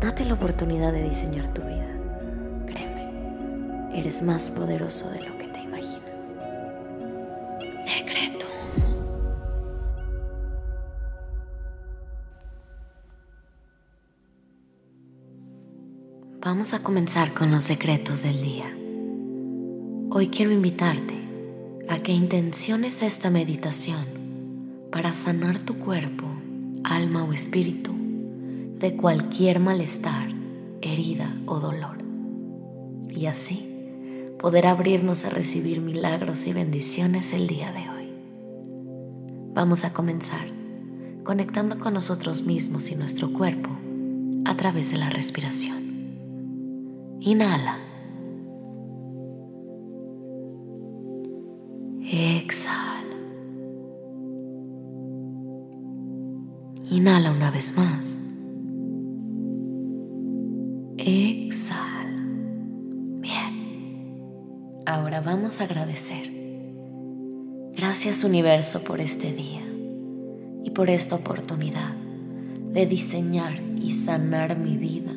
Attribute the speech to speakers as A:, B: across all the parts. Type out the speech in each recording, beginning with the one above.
A: Date la oportunidad de diseñar tu vida. Créeme, eres más poderoso de lo que te imaginas. Decreto. Vamos a comenzar con los secretos del día. Hoy quiero invitarte a que intenciones esta meditación para sanar tu cuerpo, alma o espíritu de cualquier malestar, herida o dolor. Y así poder abrirnos a recibir milagros y bendiciones el día de hoy. Vamos a comenzar conectando con nosotros mismos y nuestro cuerpo a través de la respiración. Inhala. Exhala. Inhala una vez más. Exhala. Bien. Ahora vamos a agradecer. Gracias universo por este día y por esta oportunidad de diseñar y sanar mi vida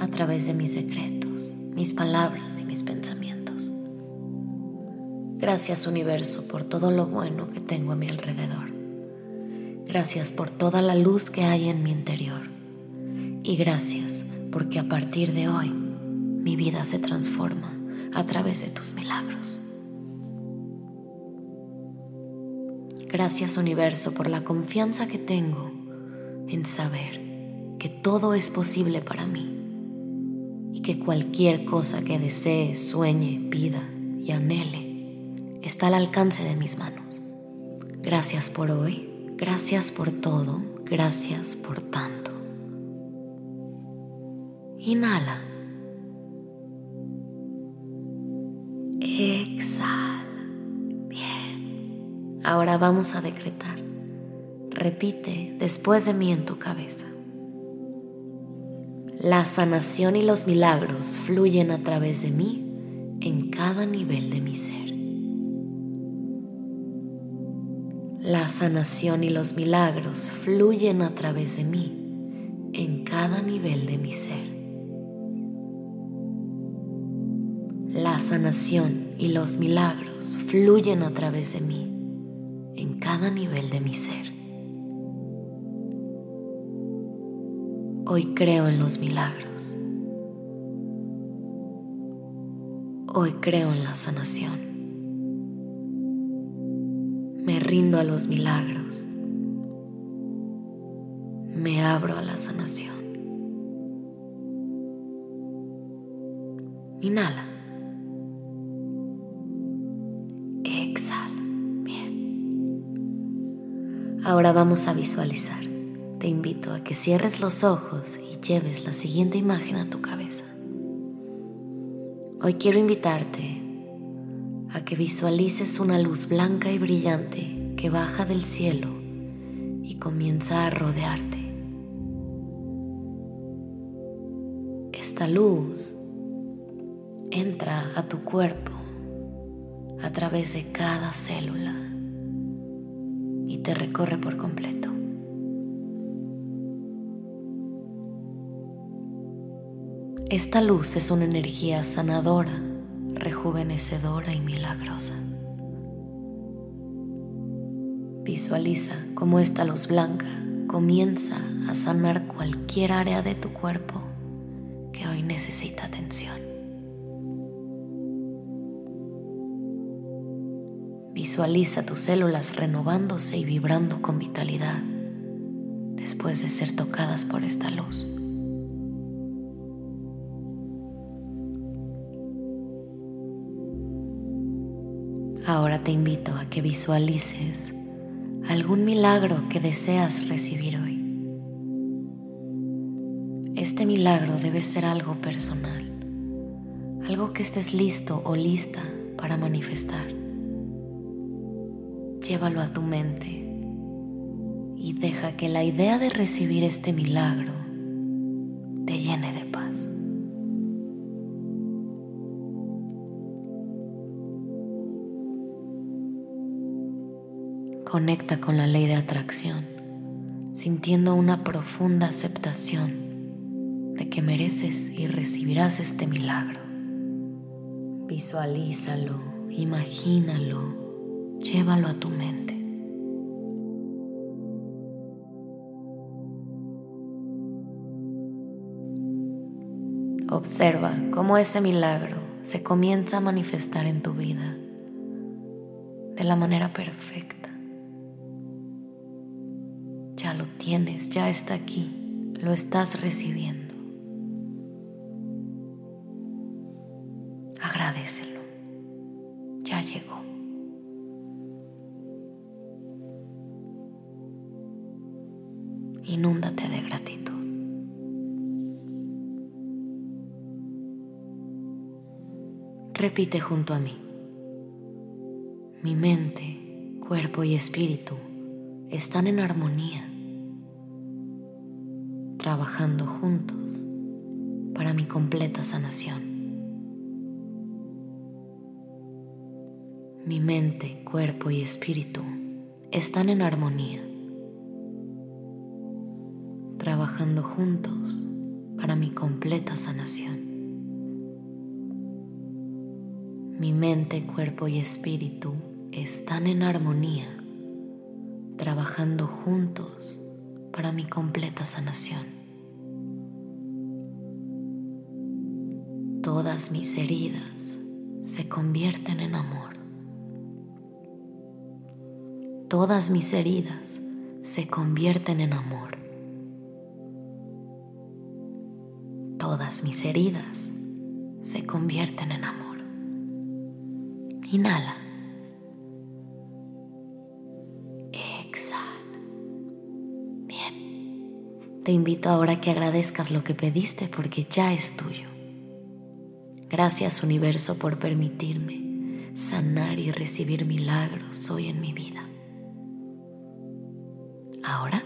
A: a través de mis decretos, mis palabras y mis pensamientos. Gracias universo por todo lo bueno que tengo a mi alrededor. Gracias por toda la luz que hay en mi interior. Y gracias porque a partir de hoy mi vida se transforma a través de tus milagros. Gracias universo por la confianza que tengo en saber que todo es posible para mí y que cualquier cosa que desee, sueñe, pida y anhele está al alcance de mis manos. Gracias por hoy, gracias por todo, gracias por tanto. Inhala. Exhala. Bien. Ahora vamos a decretar. Repite después de mí en tu cabeza. La sanación y los milagros fluyen a través de mí en cada nivel de mi ser. La sanación y los milagros fluyen a través de mí en cada nivel de mi ser. Sanación y los milagros fluyen a través de mí en cada nivel de mi ser. Hoy creo en los milagros. Hoy creo en la sanación. Me rindo a los milagros. Me abro a la sanación. Inhala. Ahora vamos a visualizar. Te invito a que cierres los ojos y lleves la siguiente imagen a tu cabeza. Hoy quiero invitarte a que visualices una luz blanca y brillante que baja del cielo y comienza a rodearte. Esta luz entra a tu cuerpo a través de cada célula y te recorre por completo. Esta luz es una energía sanadora, rejuvenecedora y milagrosa. Visualiza cómo esta luz blanca comienza a sanar cualquier área de tu cuerpo que hoy necesita atención. Visualiza tus células renovándose y vibrando con vitalidad después de ser tocadas por esta luz. Ahora te invito a que visualices algún milagro que deseas recibir hoy. Este milagro debe ser algo personal, algo que estés listo o lista para manifestar. Llévalo a tu mente y deja que la idea de recibir este milagro te llene de paz. Conecta con la ley de atracción, sintiendo una profunda aceptación de que mereces y recibirás este milagro. Visualízalo, imagínalo, llévalo a tu mente. Observa cómo ese milagro se comienza a manifestar en tu vida de la manera perfecta. Ya lo tienes, ya está aquí, lo estás recibiendo. Agradecelo, De gratitud. Repite junto a mí. Mi mente, cuerpo y espíritu están en armonía, trabajando juntos para mi completa sanación. Mi mente, cuerpo y espíritu están en armonía, trabajando juntos para mi completa sanación. Mi mente, cuerpo y espíritu están en armonía, trabajando juntos para mi completa sanación. Todas mis heridas se convierten en amor. Todas mis heridas se convierten en amor. Todas mis heridas se convierten en amor. Inhala. Exhala. Bien. Te invito ahora a que agradezcas lo que pediste porque ya es tuyo. Gracias universo por permitirme sanar y recibir milagros hoy en mi vida. Ahora